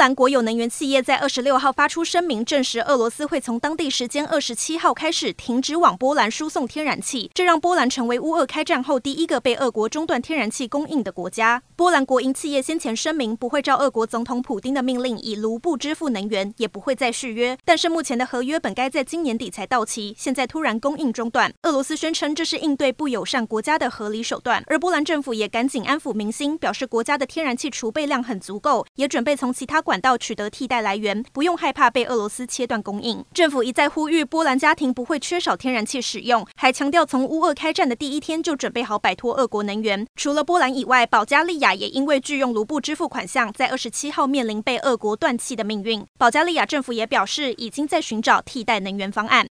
波兰国有能源企业在二十六号发出声明，证实俄罗斯会从当地时间二十七号开始停止往波兰输送天然气，这让波兰成为乌俄开战后第一个被俄国中断天然气供应的国家。波兰国营企业先前声明不会照俄国总统普丁的命令以卢布支付能源，也不会再续约。但是目前的合约本该在今年底才到期，现在突然供应中断，俄罗斯宣称这是应对不友善国家的合理手段。而波兰政府也赶紧安抚民心，表示国家的天然气储备量很足够，也准备从其他管道取得替代来源，不用害怕被俄罗斯切断供应。政府一再呼吁波兰家庭不会缺少天然气使用，还强调从乌俄开战的第一天就准备好摆脱俄国能源。除了波兰以外，保加利亚也因为拒用卢布支付款项，在二十七号面临被俄国断气的命运。保加利亚政府也表示，已经在寻找替代能源方案。